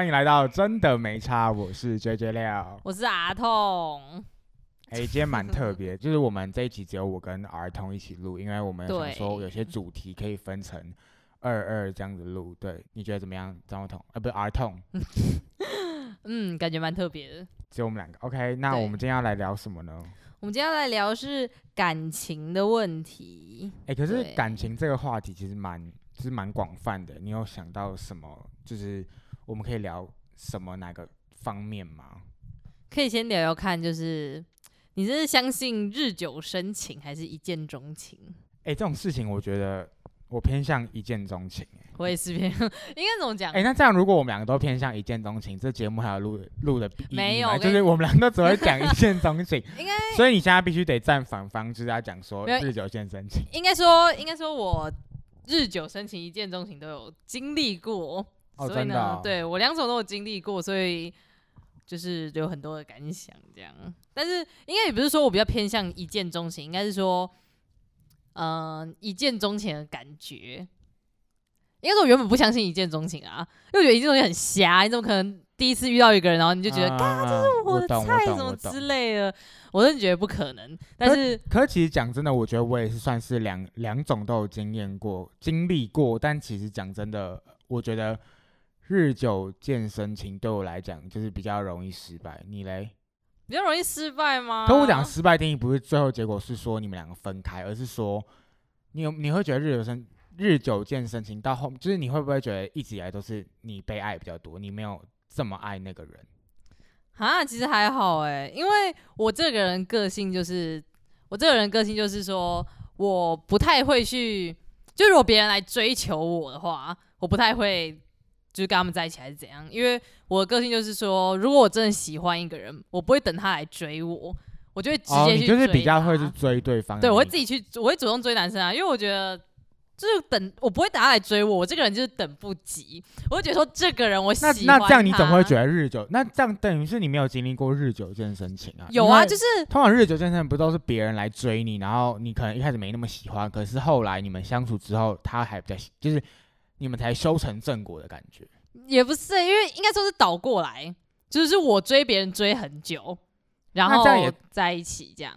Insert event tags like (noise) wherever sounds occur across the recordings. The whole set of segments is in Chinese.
欢迎来到真的没差，我是 J J 廖。我是阿痛，哎、今天蛮特别，就是我们这一集只有我跟儿童一起录，因为我们想对说有些主题可以分成二二这样子录。对，你觉得怎么样？张彤，呃，不是儿童，(laughs) 嗯，感觉蛮特别的。只有我们两个。OK，那我们今天要来聊什么呢？我们今天要来聊是感情的问题。哎、可是感情这个话题其实蛮，就是蛮广泛的。你有想到什么？就是我们可以聊什么哪个方面吗？可以先聊聊看，就是你是相信日久生情，还是一见钟情？哎、这种事情我觉得我偏向一见钟情、欸。我也是偏，应该怎么讲？哎、那这样如果我们两个都偏向一见钟情，这节目还有录录的没有就是我们两个都只会讲一见钟情，(laughs) 应该 (laughs) 所以你现在必须得站反方，就是要讲说日久见深情。应该说，应该说我日久生情、一见钟情都有经历过，哦，所以呢，哦、对我两种都有经历过，所以就是有很多的感想这样。但是应该也不是说我比较偏向一见钟情，应该是说，嗯、一见钟情的感觉。应该说我原本不相信一见钟情啊，因为我觉得一见钟情很瞎，你怎么可能第一次遇到一个人，然后你就觉得，啊这是我的菜什么之类的，我真的觉得不可能。但是可是其实讲真的，我觉得我也是算是两两种都有经验过、经历过，但其实讲真的，我觉得日久见深情对我来讲就是比较容易失败。你嘞？比较容易失败吗？可我讲失败定义不是最后结果是说你们两个分开，而是说你有你会觉得日久生日久见深情到后，就是你会不会觉得一直以来都是你被爱比较多，你没有这么爱那个人？啊，其实还好哎，因为我这个人个性就是，我这个人个性就是说，我不太会去，就如果别人来追求我的话，我不太会就是跟他们在一起还是怎样，因为我的个性就是说，如果我真的喜欢一个人，我不会等他来追我，我就会直哦，接去你就是比较会去追对方对，我会自己去，我会主动追男生啊，因为我觉得就是等我不会等他来追我，我这个人就是等不及，我会觉得说这个人我喜那欢那这样你怎么会觉得日久？那这样等于是你没有经历过日久见深情啊？有啊？就是通常日久见深不都是别人来追你，然后你可能一开始没那么喜欢，可是后来你们相处之后，他还比较喜，就是你们才修成正果的感觉。也不是，因为应该说是倒过来，就是我追别人追很久，然后在一起这样，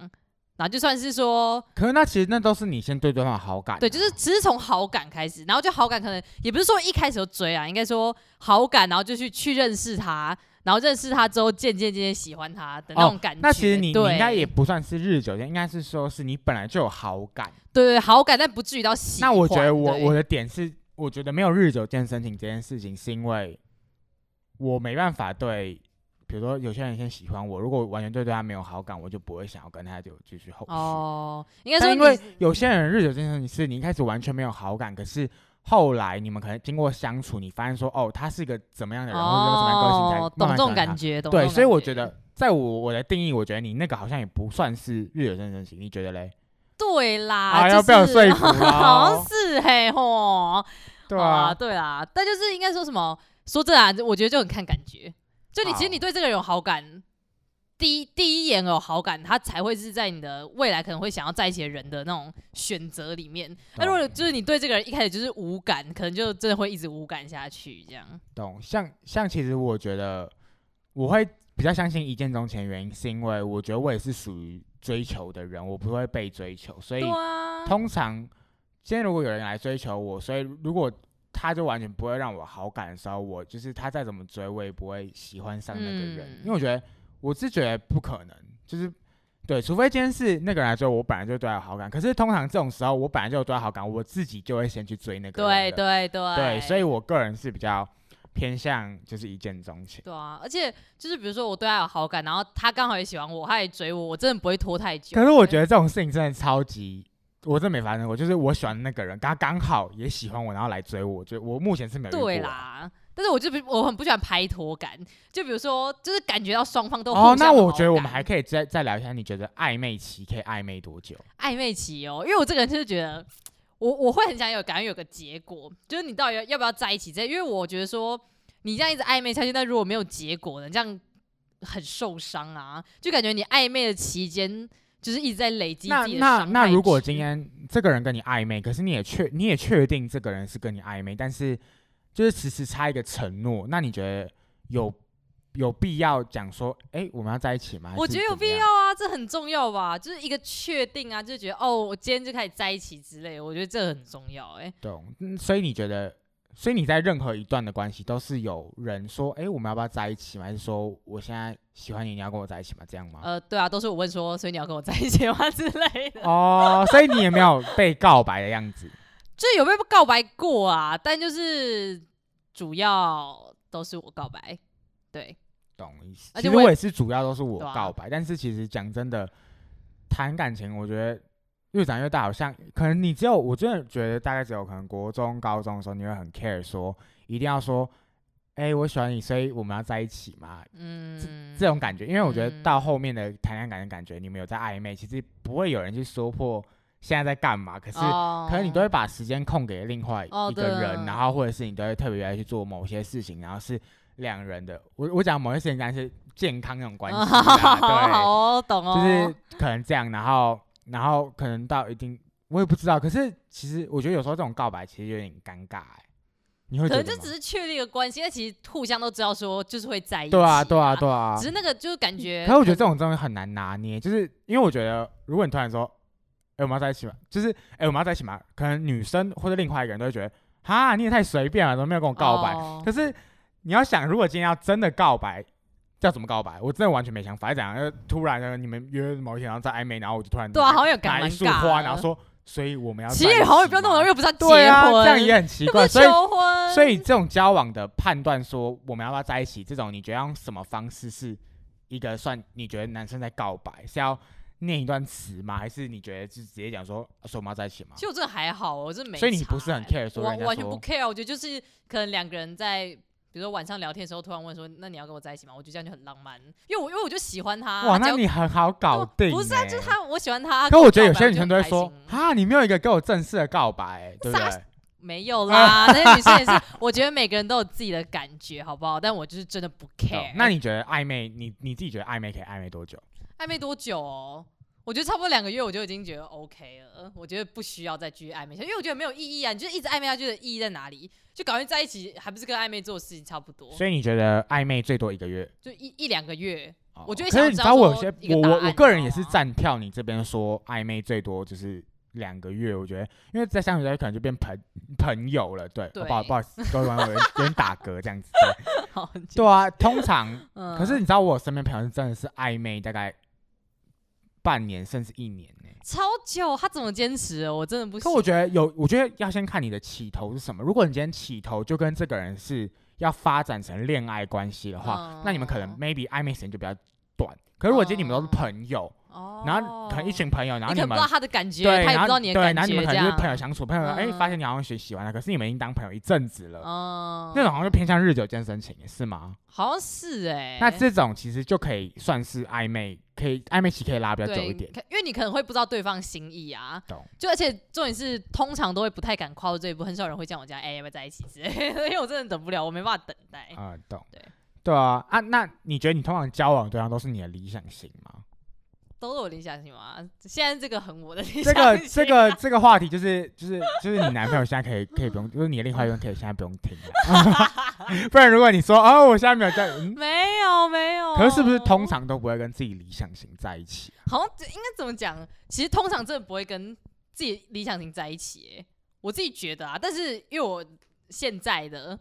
然后就算是说，可是那其实那都是你先对对方有好感啊、对，就是只是从好感开始，然后就好感可能也不是说一开始就追啊，应该说好感，然后就去去认识他，然后认识他之后渐渐渐渐喜欢他的那种感觉。哦那其实你你对应该也不算是日久见，应该是说是你本来就有好感。对对好感，但不至于到喜欢。那我觉得我我的点是，我觉得没有日久见深情这件事情，是因为我没办法对，比如说有些人先喜欢我，如果我完全对对他没有好感，我就不会想要跟他就继续后续。哦，应该说你但因为有些人日久见深情是你一开始完全没有好感，可是后来你们可能经过相处，你发现说哦，他是一个怎么样的人，或者有什么个性，才懂这种感觉，懂对，所以我觉得，在我我的定义，我觉得你那个好像也不算是日久见深情，你觉得嘞？对啦，啊就是 (laughs) 好像哦是嘿吼，好对啊，对啦，但就是应该说什么？说这啊，我觉得就很看感觉。就你其实你对这个人有好感，第一第一眼有好感，他才会是在你的未来可能会想要在一起的人的那种选择里面。那如果就是你对这个人一开始就是无感，可能就真的会一直无感下去，这样。懂，像像其实我觉得我会比较相信一见钟情的原因，是因为我觉得我也是属于追求的人，我不会被追求，所以啊，通常今天如果有人来追求我，所以如果他就完全不会让我好感的时候，我就是他再怎么追，我也不会喜欢上那个人，嗯因为我觉得我是觉得不可能，就是。对，除非今天是那个人来追我，我本来就对他有好感。可是通常这种时候，我本来就有对他好感，我自己就会先去追那个人对对对对，所以我个人是比较偏向就是一见钟情。对啊，而且就是比如说我对他有好感，然后他刚好也喜欢我，他也追我，我真的不会拖太久。可是我觉得得这种事情真的超级，我真的没发生过。就是我喜欢的那个人，他刚好也喜欢我，然后来追我，就我目前是没对。啦，但是我就不我很不喜欢拍拖感，就比如说就是感觉到双方都哦，那我觉得我们感还可以再再聊一下，你觉得暧昧期可以暧昧多久？暧昧期哦，因为我这个人就是觉得我我会很想有感觉有个结果，就是你到底要要不要在一起这，因为我觉得说你这样一直暧昧下去，但如果没有结果呢，这样很受伤啊，就感觉你暧昧的期间就是一直在累积那自己的那伤害那如果值今天这个人跟你暧昧，可是你也确你也确定这个人是跟你暧昧，但是就是迟迟差一个承诺，那你觉得有有必要讲说，哎、我们要在一起吗？我觉得有必要啊，这很重要吧？就是一个确定啊，就觉得哦，我今天就开始在一起之类，我觉得这很重要、哎，懂、嗯所以你觉得，所以你在任何一段的关系都是有人说，哎、我们要不要在一起吗？还是说我现在喜欢你，你要跟我在一起吗？这样吗？呃，对啊，都是我问说，所以你要跟我在一起吗之类的，哦，所以你也没有被告白的样子。就有被告白过啊，但就是主要都是我告白，对，懂意思。其实我也也是主要都是我对啊告白，但是其实讲真的，谈感情，我觉得越长越大，好像可能你只有我真的觉得大概只有可能国中、高中的时候，你会很 care 说一定要说，哎、我喜欢你，所以我们要在一起嘛。嗯，这种感觉，因为我觉得嗯到后面的谈恋爱的感觉，你们有在暧昧，其实不会有人去说破现在在干嘛，可是哦可能你都会把时间空给另外哦一个人，啊然后或者是你都会特别爱去做某些事情，然后是两人的。我我讲某些事情，但是健康那种关系好啦，(laughs) 好哦，懂哦，就是可能这样，然后然后可能到一定，我也不知道。可是其实我觉得有时候这种告白其实有点尴尬、欸，你会可觉得吗能就只是确立一个关系，但其实互相都知道说就是会在一起、对啊对啊对啊只。是那个就是感觉，可是我觉得这种东西很难拿捏，就是因为我觉得，如果你突然说，哎、我们要在一起吗？就是，哎、我们要在一起吗？可能女生或者另外一个人都会觉得，哈，你也太随便了，都没有跟我告白。哦可是你要想，如果今天要真的告白，要怎么告白？我真的完全没想法。是怎样？呃突然呢，你们约某一天，然后在暧昧，然后我就突然对啊，好像有拿感一束花，然后说，所以我们要其实好像也不要那么吗容易，又不是要结对啊，婚，这样也很奇怪。所以 (laughs) (laughs) 所以这种交往的判断，说我们要不要在一起，这种你觉得用什么方式是一个算你觉得男生在告白，是要念一段词吗？还是你觉得就直接讲说说我们要在一起吗其？实我真的还好，我这没欸。所以你不是很 care 我完全不 care，我觉得就是可能两个人在。比如说晚上聊天的时候，突然问说：“那你要跟我在一起吗？”我觉得这样就很浪漫，因为我因为我就喜欢他。哇，那你很好搞定、不是啊，就是。他，我喜欢他。可我觉得有些女生都会说告白我就很开：“心哈，你没有一个给我正式的告白、对不对没有啦，那些女生也是，(laughs) 我觉得每个人都有自己的感觉，好不好？但我就是真的不？” care。那你觉得暧昧，你你自己觉得暧昧可以暧昧多久？暧昧多久哦？我觉得差不多两个月，我就已经觉得 OK 了。我觉得不需要再继续暧昧下去，因为我觉得没有意义啊。你就一直暧昧下去的意义在哪里？就赶快在一起，还不是跟暧昧做的事情差不多？所以你觉得暧昧最多一个月？就一一两个月，哦我觉得可是你知道我有些我我我个人也是站票你这边说暧昧最多就是两个月，我觉得因为在相处在一起可能就变朋朋友了，对，对不好不好意思，各位网友有点打嗝这样子，对 (laughs) 啊，通常嗯可是你知道我身边朋友是真的是暧昧大概半年甚至一年呢、超久，他怎么坚持？我真的不行。可我觉得有，我觉得要先看你的起头是什么。如果你今天起头就跟这个人是要发展成恋爱关系的话，那你们可能嗯 maybe 暧昧时间就比较短。可是如果今天你们都是哦朋友，哦，然后可能一群朋友，然后你们你不知道他的感觉，对，他也然后对，不知道你的感然后你们可能就是朋友相处，朋友哎、嗯发现你好像喜喜欢他，可是你们已经当朋友一阵子了，嗯，那种好像就偏向日久见深情，是吗？好像是哎、那这种其实就可以算是暧昧，可以暧昧期可以拉比较久，一点。因为你可能会不知道对方心意啊，懂就而且重点是，通常都会不太敢跨过这一步，很少人会叫我家，哎、要不要在一起之类的，(laughs) 因为我真的等不了，我没办法等待。啊、懂。对对啊，啊，那你觉得你通常交往的对象都是你的理想型吗？都是我理想型吗？现在这个很我的理想型这个 (laughs) 这个这个话题就是就是就是你男朋友现在可以可以不用，就是你的另外一半可以现在不用听了，(laughs) 不然如果你说哦我现在没有在，嗯，没有没有，可是是不是通常都不会跟自己理想型在一起啊？好像这应该怎么讲？其实通常真的不会跟自己理想型在一起、欸，我自己觉得啊。但是因为我现在的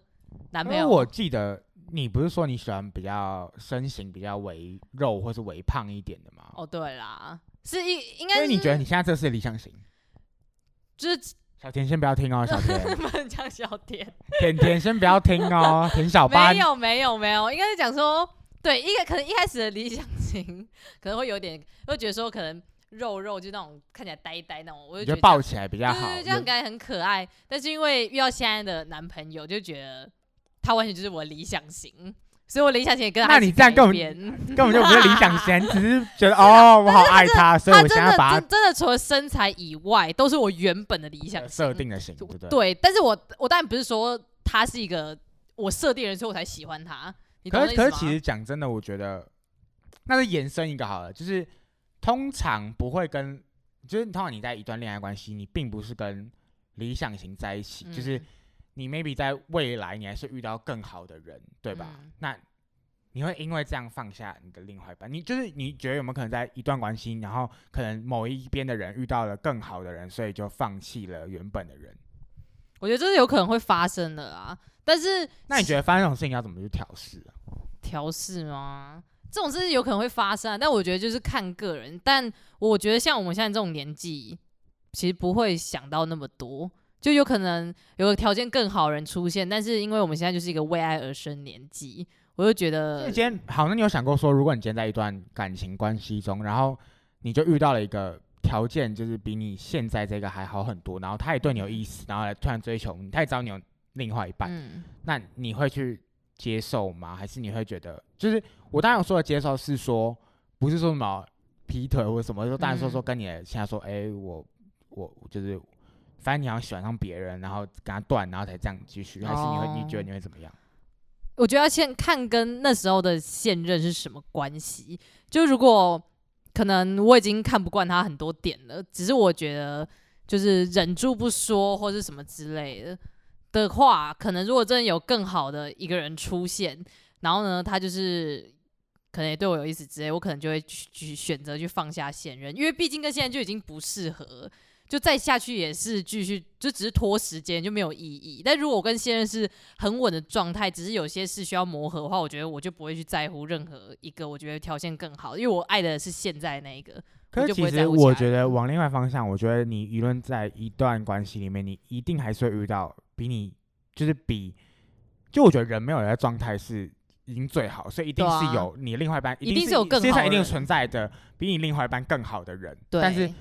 男朋友，因为我记得你不是说你喜欢比较身形比较微肉或是微胖一点的吗？哦对啦，是一应该是所以你觉得你现在这是理想型？就是小甜先不要听哦，小甜，(laughs) 不能讲小甜。(laughs) 甜甜先不要听哦，甜小班没有没有没有，应该是讲说，对，一个可能一开始的理想型可能会有点，会觉得说可能肉肉就那种看起来呆呆那种，我就你觉得抱起来比较好对对，对，这样感觉很可爱。但是因为遇到现在的男朋友，就觉得他完全就是我的理想型，所以我理想型也跟他那你这样根本 (laughs) 根本就不是理想型，(laughs) 只是觉得哦，我好爱他，(laughs) 所以我想要把真真的除了身材以外，都是我原本的理想设定的型，对不对？对，但是我我当然不是说他是一个我设定的人，所以我才喜欢他。可是可是？其实讲真的，我觉得那是延伸一个好了，就是通常不会跟，就是通常你在一段恋爱关系，你并不是跟理想型在一起，就是嗯你 maybe 在未来你还是遇到更好的人，对吧？嗯那你会因为这样放下你的另外一半？你就是你觉得有没有可能在一段关系，然后可能某一边的人遇到了更好的人，所以就放弃了原本的人？我觉得这是有可能会发生的啊。但是那你觉得发生这种事情要怎么去调试啊？调试吗？这种事情有可能会发生啊，但我觉得就是看个人。但我觉得像我们现在这种年纪，其实不会想到那么多，就有可能有个条件更好的人出现，但是因为我们现在就是一个为爱而生年纪，我就觉得今天好，那你有想过说，如果你今天在一段感情关系中，然后你就遇到了一个条件，就是比你现在这个还好很多，然后他也对你有意思，然后来突然追求你，他也知道你有另外一半，嗯，那你会去接受吗？还是你会觉得，就是我当然说的接受是说，不是说什么劈腿或者什么，就当然说说嗯跟你现在说，哎、我我就是，反正你要喜欢上别人，然后跟他断，然后才这样继续，还是你会、你觉得哦你会怎么样？我觉得要先看跟那时候的现任是什么关系。就如果可能我已经看不惯他很多点了，只是我觉得就是忍住不说或是什么之类的的话，可能如果真的有更好的一个人出现，然后呢，他就是可能也对我有意思之类，我可能就会去去选择去放下现任，因为毕竟跟现在就已经不适合。就再下去也是继续，就只是拖时间，就没有意义。但如果我跟现任是很稳的状态，只是有些事需要磨合的话，我觉得我就不会去在乎任何一个我觉得条件更好，因为我爱的是现在那一个。可是其实我觉得往另外方向，我觉得你舆论在一段关系里面，你一定还是会遇到比你就是比，就我觉得人没有人的状态是已经最好，所以一定是有你另外一半，一定定是有更世界上一定存在的比你另外一半更好的人，对，但是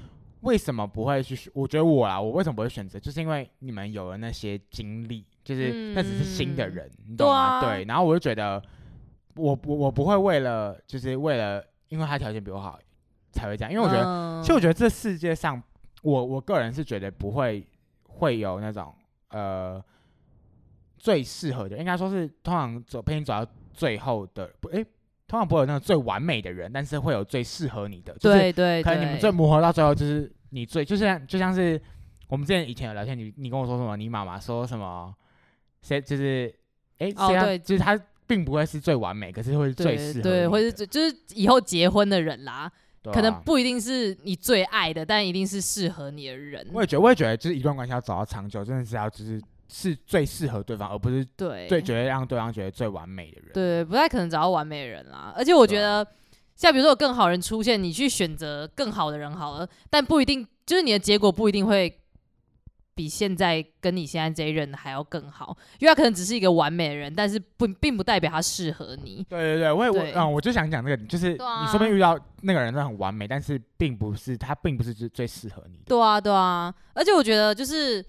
为什么不会去选？我觉得我啊，我为什么不会选择？就是因为你们有了那些经历，就是那只是新的嗯人，你懂吗？对啊对，然后我就觉得，我我我不会为了就是为了因为他条件比我好才会这样，因为我觉得，得其实我觉得这世界上，我我个人是觉得不会会有那种呃最适合的，应该说是通常走陪你走到最后的，不诶，通常不会有那种最完美的人，但是会有最适合你的，就是对对可能你们最磨合到最后，就是你最就像就像是我们之前以前有聊天，你你跟我说什么，你妈妈说什么，谁就是哎，谁要哦对。就是他并不会是最完美，可是会是最适合对对，你或是最就是以后结婚的人啦，啊。可能不一定是你最爱的，但一定是适合你的人。我也觉得，我也觉得，就是一段关系要走到长久，真的是要就是是最适合对方，而不是对最觉得让对方觉得最完美的人。对，不太可能找到完美的人啦。而且我觉得，像比如说有更好人出现，你去选择更好的人好了，但不一定，就是你的结果不一定会比现在跟你现在这一任还要更好，因为他可能只是一个完美的人，但是不并不代表他适合你。对对对，我也我对嗯，我就想讲这个，就是你说不定遇到那个人真的很完美，但是并不是他并不是最最适合你的。对啊，对啊，而且我觉得就是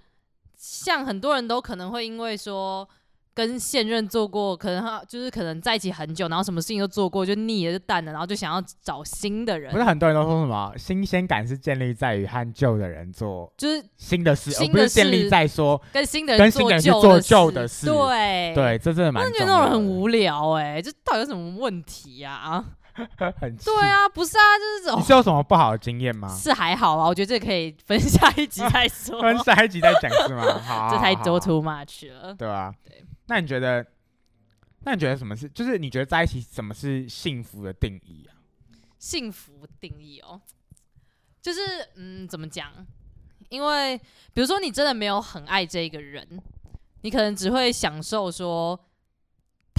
像很多人都可能会因为说跟现任做过，可能他就是可能在一起很久，然后什么事情都做过，就腻了就淡了，然后就想要找新的人。不是，很多人都说什么新鲜感是建立在于和旧的人做就是新的事，而不是建立在说跟新的跟人做新的人去做旧的事。对。对，这真的蛮我觉得。那种人很无聊哎、这到底有什么问题呀、(laughs) 很对，啊，不是啊，就是这种你是有什么不好的经验吗？是还好啊，我觉得这可以分下一集 (laughs) 再说，分下一集再讲是吗？(laughs) 好，这太多 too much 了。对啊，对那你觉得？那你觉得什么是？就是你觉得在一起什么是幸福的定义啊？幸福定义哦，就是嗯，怎么讲？因为比如说你真的没有很爱这个人，你可能只会享受说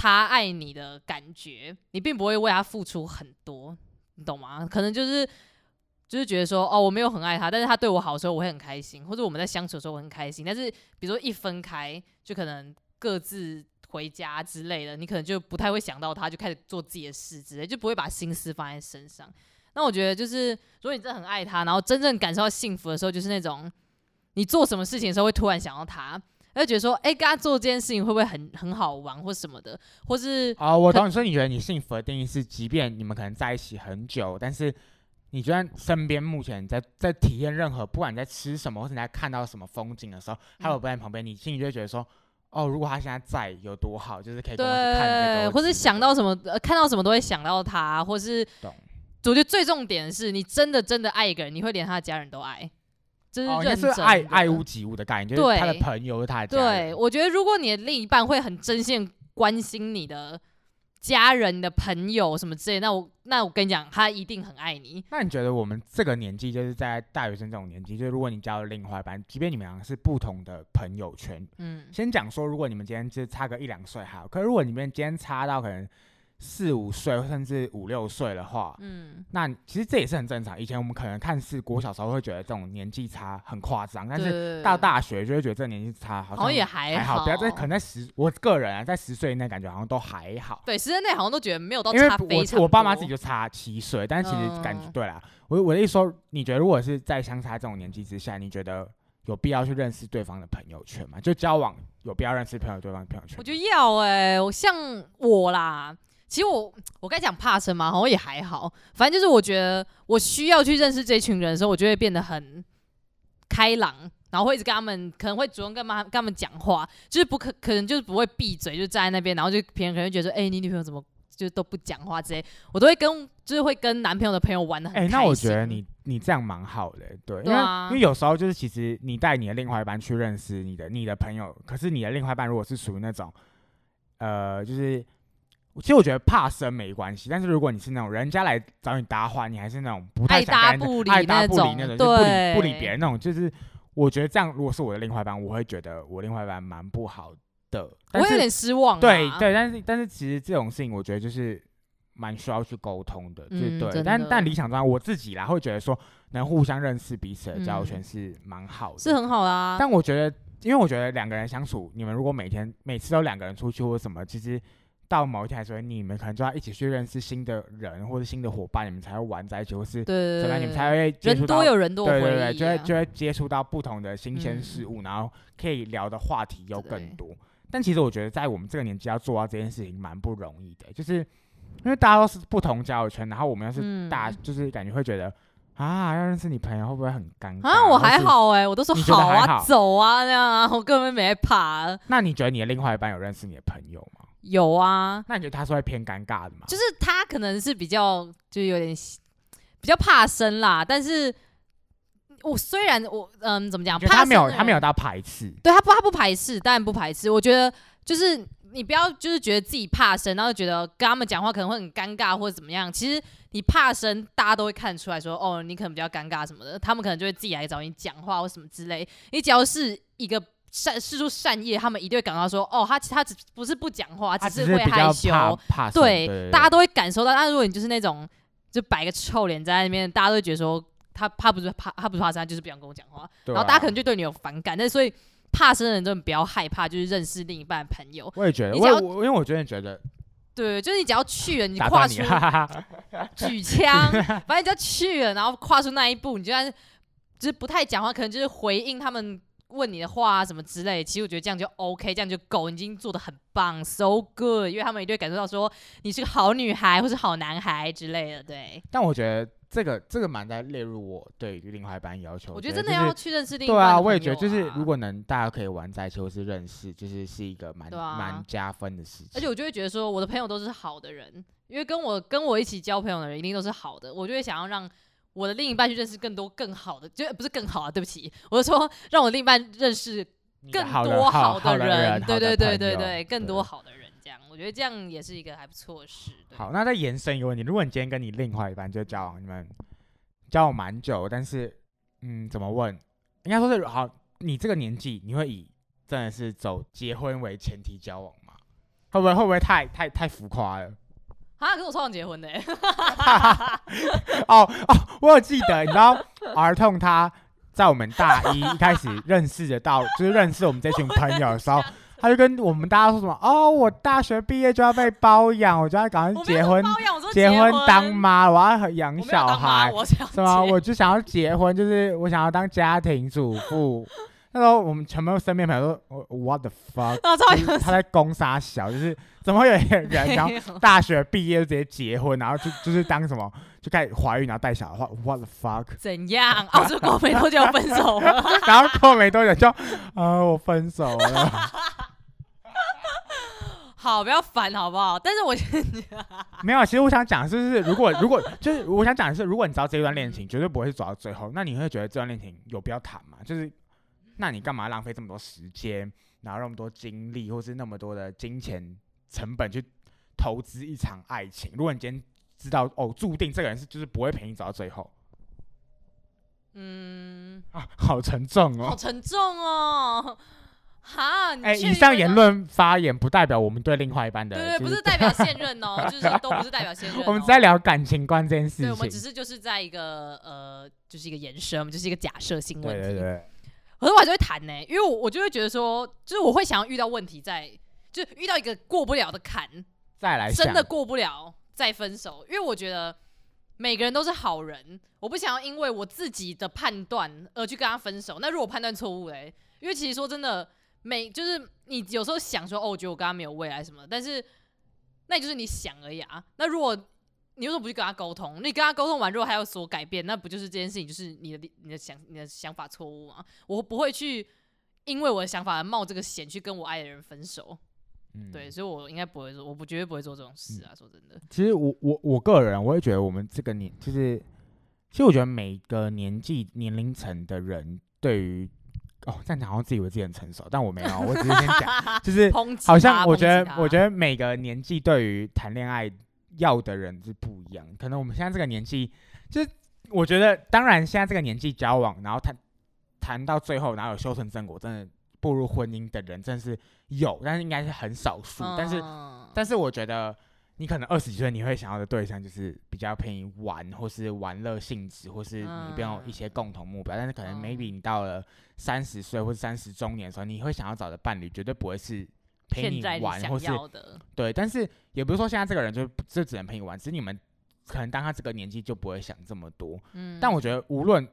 他爱你的感觉，你并不会为他付出很多，你懂吗？可能就是就是觉得说哦，我没有很爱他，但是他对我好的时候我会很开心，或者我们在相处的时候我很开心。但是比如说一分开，就可能各自回家之类的，你可能就不太会想到他，就开始做自己的事之类，就不会把心思放在身上。那我觉得就是，如果你真的很爱他，然后真正感受到幸福的时候，就是那种你做什么事情的时候会突然想到他，就觉得说，哎、跟他做这件事情会不会很很好玩或什么的，或是哦，我可懂你说，你觉得你幸福的定义是，即便你们可能在一起很久，但是你觉得身边目前在在体验任何，不管你在吃什么，或者你在看到什么风景的时候，他有嗯。不在旁边，你心里就会觉得说，哦，如果他现在在有多好，就是可以对，或是想到什么，呃，看到什么都会想到他，或是懂。我觉得最重点是你真的真的爱一个人，你会连他的家人都爱，真的。是爱爱屋及乌的概念，就是他的朋友，他的家人对，我觉得如果你的另一半会很真心关心你的家人、你的朋友什么之类，那我那我跟你讲，他一定很爱你。那你觉得我们这个年纪，就是在大学生这种年纪，就是如果你交了另外一半，即便你们两个是不同的朋友圈，嗯，先讲说，如果你们今天就差个一两岁还好，可是如果你们今天差到可能四五岁甚至五六岁的话，嗯，那其实这也是很正常。以前我们可能看似国小时候会觉得这种年纪差很夸张，但是是到大学就会觉得这个年纪差好像也还还好，不要在可能在十，我个人啊，在十岁以内感觉好像都还好。对十岁内好像都觉得没有到差非常我我爸妈多自己就差七岁，但其实感觉、嗯对啦。我我的意思说，你觉得如果是在相差这种年纪之下，你觉得有必要去认识对方的朋友圈吗？就交往有必要认识朋友对方的朋友圈？我觉得要哎、我像我啦，其实我我该讲怕生嘛，好像也还好，反正就是我觉得我需要去认识这群人的时候，我就会变得很开朗，然后会一直跟他们，可能会主动跟他们跟他们讲话，就是不可可能就是不会闭嘴，就站在那边，然后就别人可能觉得说，哎、你女朋友怎么就都不讲话之类，我都会跟就是会跟男朋友的朋友玩的很哎、开心。那我觉得你你这样蛮好的、对，因为、啊因为有时候就是其实你带你的另外一半去认识你的你的朋友，可是你的另外一半如果是属于那种，呃，就是。其实我觉得怕生没关系，但是如果你是那种人家来找你搭话，你还是那种不太想跟人搭不理爱搭不理那种，就不理不理别人那种，就是我觉得这样，如果是我的另外一半，我会觉得我另外一半蛮不好的。我有点失望、啊。对对，但是但是其实这种事情，我觉得就是蛮需要去沟通的，就是对。嗯但但理想中我自己啦，会觉得说能互相认识彼此的交友嗯圈是蛮好的。是很好啊。但我觉得，因为我觉得两个人相处，你们如果每天每次都两个人出去或什么，其实到某一天还是会腻，你们可能就要一起去认识新的人或者新的伙伴，你们才会玩在一起，或是对怎么样，你们才会接触人到多有人多、啊，对对对，就会就会接触到不同的新鲜事嗯物，然后可以聊的话题又更多。但其实我觉得，在我们这个年纪要做到这件事情蛮不容易的，就是因为大家都是不同交友圈，然后我们要是大，嗯就是感觉会觉得啊，要认识你朋友会不会很尴尬？啊，我还。好哎、我都说好啊，好走啊，那样啊，我根本没在怕。那你觉得你的另外一半有认识你的朋友吗？有啊，那你觉得他是会偏尴尬的吗？就是他可能是比较，就有点比较怕生啦，但是我虽然我嗯怎么讲，他没有他没有到排斥，对他不他不排斥，当然不排斥。我觉得就是你不要就是觉得自己怕生，然后觉得跟他们讲话可能会很尴尬或者怎么样。其实你怕生，大家都会看出来说，哦，你可能比较尴尬什么的，他们可能就会自己来找你讲话或什么之类。你只要是一个善施出善意，他们一定会感到说，哦，他他只不是不讲话，他只是会害羞，怕怕生对，对，大家都会感受到。但如果你就是那种就摆个臭脸在那边，大家都会觉得说他他不是怕他不是怕生，他就是不想跟我讲话。对然后大家啊可能就对你有反感。但所以怕生的人真的不要害怕，就是认识另一半朋友。我也觉得，我我因为我真的觉得对，就是你只要去了，你跨出断你，哈哈哈。举枪，(laughs) 反正你只要去了，然后跨出那一步，你就算就是不太讲话，可能就是回应他们。问你的话啊什么之类，其实我觉得这样就 OK，这样就够，你已经做的很棒，so good，因为他们一定会感受到说你是个好女孩或是好男孩之类的，对。但我觉得这个这个蛮在列入我对于另外一半要求。我觉得真的要去认识另一对啊，我也觉得，就是啊如果能大家可以玩在一起，或是认识，就是是一个蛮对啊蛮加分的事情。而且我就会觉得说，我的朋友都是好的人，因为跟我跟我一起交朋友的人一定都是好的，我就会想要让我的另一半去认识更多更好的，就不是更好啊，对不起，我是说让我另一半认识更多的好的人，对对对对对对，更多。好的人，这样我觉得这样也是一个还不错的事。好，那再延伸一个问题，如果你今天跟你另外一半就交往，你们交往蛮久，但是嗯，怎么问？应该说是好，你这个年纪，你会以真的是走结婚为前提交往吗？会不会会不会太太太浮夸了？啊，可是我超想结婚的欸，(laughs) 哦哦，我有记得，你知道儿童他在我们大一一开始认识的到，就是认识我们这群朋友的时候，(laughs) 他就跟我们大家说什么哦，我大学毕业就要被包养，我就要赶快结婚结婚当，妈，我要养小孩，我想是吗？我就想要结婚，就是我想要当家庭主妇。那时候我们全部身边朋友都我 What the fuck，啊，超就是他在攻杀小，就是怎么会有人然后大学毕业就直接结婚，然后就就是当什么就开始怀孕，然后带小孩，What the fuck？怎样？澳洲过没多久分手了，(laughs) 然后过没多久就，呃，我分手了。好，不要烦好不好？但是我 (laughs) 没有，其实我想讲的是，就是如果如果就是我想讲的是，如果你知道这段恋情绝对不会是走到最后，那你会觉得这段恋情有必要谈吗？就是，那你干嘛浪费这么多时间，然后那么多精力，或是那么多的金钱成本去投资一场爱情？如果你今天知道哦，注定这个人是就是不会陪你走到最后嗯，啊，好沉重哦好哦。沉重哦。哈，以上，言论发言不代表我们对另外一半的，对对，就不是代表现任哦，(laughs) 就是都不是代表现任、哦。我们在聊感情观这件事对，我们只。是就是在一个呃，就是一个延伸，我们就是一个假设性问题。对对对，可是我还是会谈呢、因为我我就会觉得说，就是我会想要遇到问题再，就是遇到一个过不了的坎，再来真的过不了再分手，因为我觉得每个人都是好人，我不想要因为我自己的判断而去跟他分手。那如果判断错误嘞，因为其实说真的，每就是你有时候想说哦，我觉得我跟他没有未来什么，但是那也就是你想而已啊。那如果你为什么不去跟他沟通？你跟他沟通完，之后还有所改变，那不就是这件事情就是你的你的想你的想法错误吗？我不会去因为我的想法而冒这个险去跟我爱的人分手。嗯对，所以我应该不会做，我不绝对不会做这种事啊。说真的，其实我我我个人，我会觉得我们这个年，就是其实我觉得每个年纪年龄层的人对于哦，这样讲好像自以为自己很成熟，但我没有，我只是先讲，(laughs) 就是好像我觉得我觉得每个年纪对于谈恋爱要的人是不一样，可能我们现在这个年纪，就是我觉得当然现在这个年纪交往，然后谈谈到最后，然后有修成正果，真的步入婚姻的人真的是有，但是应该是很少数，但是。嗯但是我觉得你可能二十几岁，你会想要的对象就是比较偏于玩，或是玩乐性质，或是你不要有一些共同目标。但是可能嗯 maybe 你到了三十岁或者三十中年的时候，你会想要找的伴侣绝对不会是陪你玩，或是对。但是也不是说现在这个人就就只能陪你玩，只是你们可能当他这个年纪就不会想这么多。嗯，但我觉得无论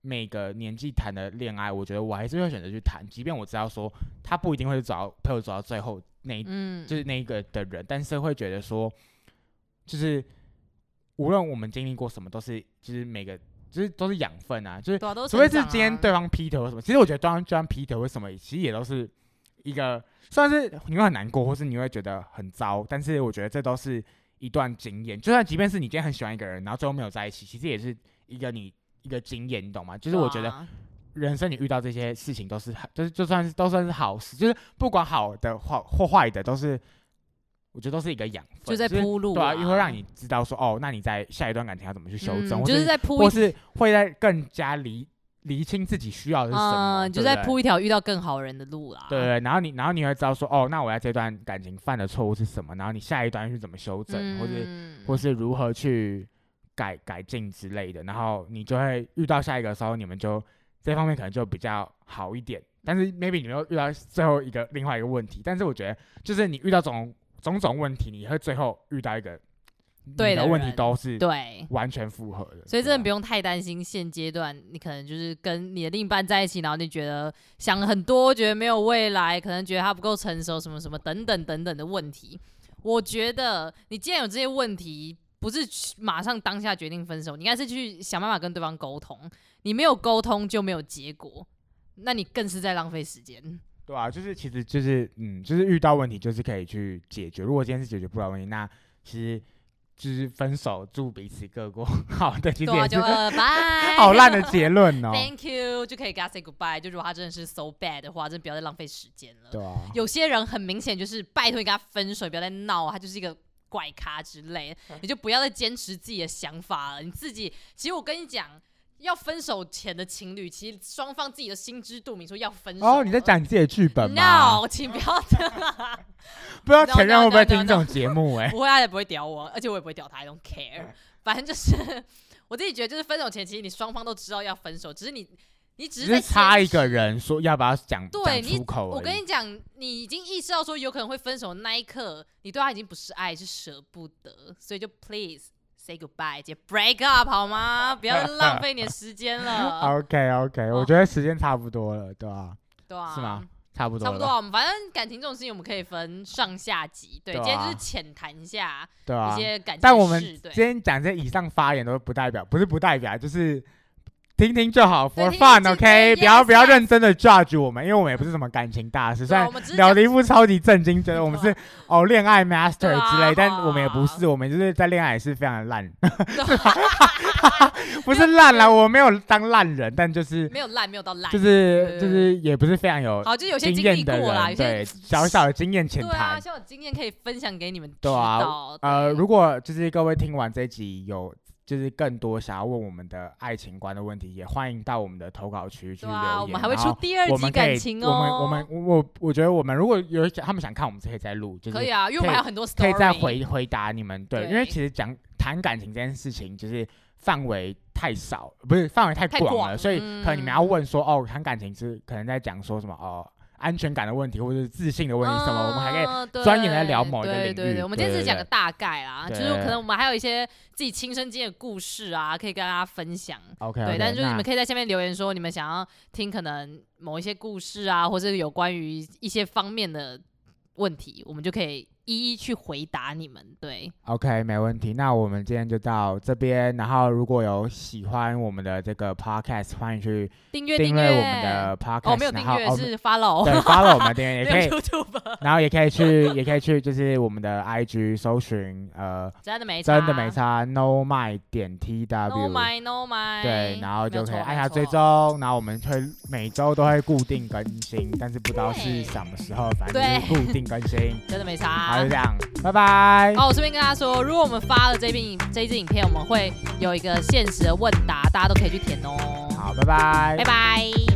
每个年纪谈的恋爱，我觉得我还是会选择去谈，即便我知道说他不一定会找陪我走到最后那一嗯，就是那一个的人，但是会觉得说，就是无论我们经历过什么，都是就是每个就是都是养分啊，就是除非是今天对方劈腿或什么，其实我觉得对方对方劈腿或什么，其实也都是一个算是你会很难过，或是你会觉得很糟，但是我觉得这都是一段经验，就算即便是你今天很喜欢一个人，然后最后没有在一起，其实也是一个你一个经验，你懂吗？就是我觉得人生你遇到这些事情都是，就是就算是都算是好事，就是不管好的或或坏的，都是我觉得都是一个养分，就在铺路对啊，因为会让你你知道说哦，那你在下一段感情要怎么去修正，就是在铺一或是会在更加厘厘清自己需要的是什么，嗯，就在铺一条遇到更好人的路啦。对对，然后你然后你会知道说哦，那我在这段感情犯的错误是什么，然后你下一段是怎么修正，或是嗯或是如何去改改进之类的，然后你就会遇到下一个的时候，你们就这方面可能就比较好一点。但是 maybe 你们又遇到最后一个另外一个问题，但是我觉得就是你遇到种种种问题，你会最后遇到一个对的问题都是对。完全符合的，所以真的不用用太担心，现阶段你可能就是跟你的另一半在一起，然后你觉得想了很多，觉得没有未来，可能觉得他不够成熟，什么什么等等等等的问题。我觉得你既然有这些问题，不是去马上当下决定分手，你应该是去想办法跟对方沟通。你没有沟通就没有结果，那你更是在浪费时间。对啊，就是其实就是嗯，就是遇到问题就是可以去解决。如果今天是解决不了问题，那其实就是分手，祝彼此各过好的，其实对啊，也就拜，好烂的结论哦。Thank you，就可以跟他 say goodbye。就如果他真的是 so bad 的话，真的不要再浪费时间了。对啊，有些人很明显就是拜托你跟他分手，不要再闹，他就是一个怪咖之类，你就不要再坚持自己的想法了。你自己，其实我跟你讲，要分手前的情侣，其实双方自己的心知肚明，说要分手。哦，你在讲你自己的剧本吗？？No，请不要这样，不知道前任会不会听这种节目？哎，不会，他也不会屌我，而且我也不会屌他，I don't care。反正就是我自己觉得，就是分手前，其实你双方都知道要分手，只是你你只只是差一个人说要不要讲讲对你出口。我跟你讲，你已经意识到说有可能会分手的那一刻，你对他已经不是爱，是舍不得，所以就 please say goodbye，姐 break up 好吗？(laughs) 不要浪费你的时间了，(laughs) OK OK，我哦觉得时间差不多了，对吧？对啊，是吗？差不多，差不多啊，我们反正感情这种事情，我们可以分上下集。对，今天就是浅谈一下一？些感情的但我们今天讲这以上发言都不代表，不是不代表，就是听听就好，for 对听听 fun 就 OK，对不要 yes，不要 yes 认真的 judge 我们，因为我们也不是什么感情大师，虽然对啊我们只是讲聊的一副超级震惊，觉得我们是哦恋爱 master 对啊之类，但我们也不啊是，我们就是在恋爱也是非常的烂，对 (laughs) 不是烂啦，我没有当烂人，但就是没有烂，没有到烂，就是对就是也不是非常有好，就有些经经验的历过啦，有人，对小小的经验浅对啊，谈。像有经验可以分享给你们知对啊道。呃，对。如果就是各位听完这一集有就是更多想要问我们的爱情观的问题，也欢迎到我们的投稿区去留言。我们还会出第二集我们可以感情我们哦。我们我我我觉得我们如果有他们想看，我们可以再录，就是可以啊，因为我们还有很多 story，可以再回回答你们。对，因为其实讲谈感情这件事情，就是范围太少，不是范围太太广了，广所以可能你们要嗯问说，哦，谈感情是可能在讲说什么哦。安全感的问题，或者是自信的问题什么，我们还可以以专研来聊某一个领域对对对，我们今天只是讲个大概啦，就是可能我们还有一些自己亲身经历的故事啊，可以跟大家分享。OK，对，但是就是你们可以在下面留言说你们想要听可能某一些故事啊，或者有关于一些方面的问题，我们就可以一一去回答你们。对，OK 没问题。那我们今天就到这边，然后如果有喜欢我们的这个 Podcast，欢迎去订阅订阅阅我们的 Podcast，哦，没有订阅是 follow，对 follow 我们的订阅 (laughs) 也可以，(laughs) 然后也可以去也可以去就是我们的 IG 搜寻呃真的没差真的没差 No My 点 T，No W。my No my，对，然后就可以按下追。踪，然后我们会每周都会固定更新，但是不知道是什么时候，反正就是固定更新。(laughs) 真的没好，差就这。样，拜拜。哦，我顺便跟大家说，如果我们发了这篇影这一支影片，我们会有一个限时的问答，大家都可以去填哦。好，拜拜拜。拜。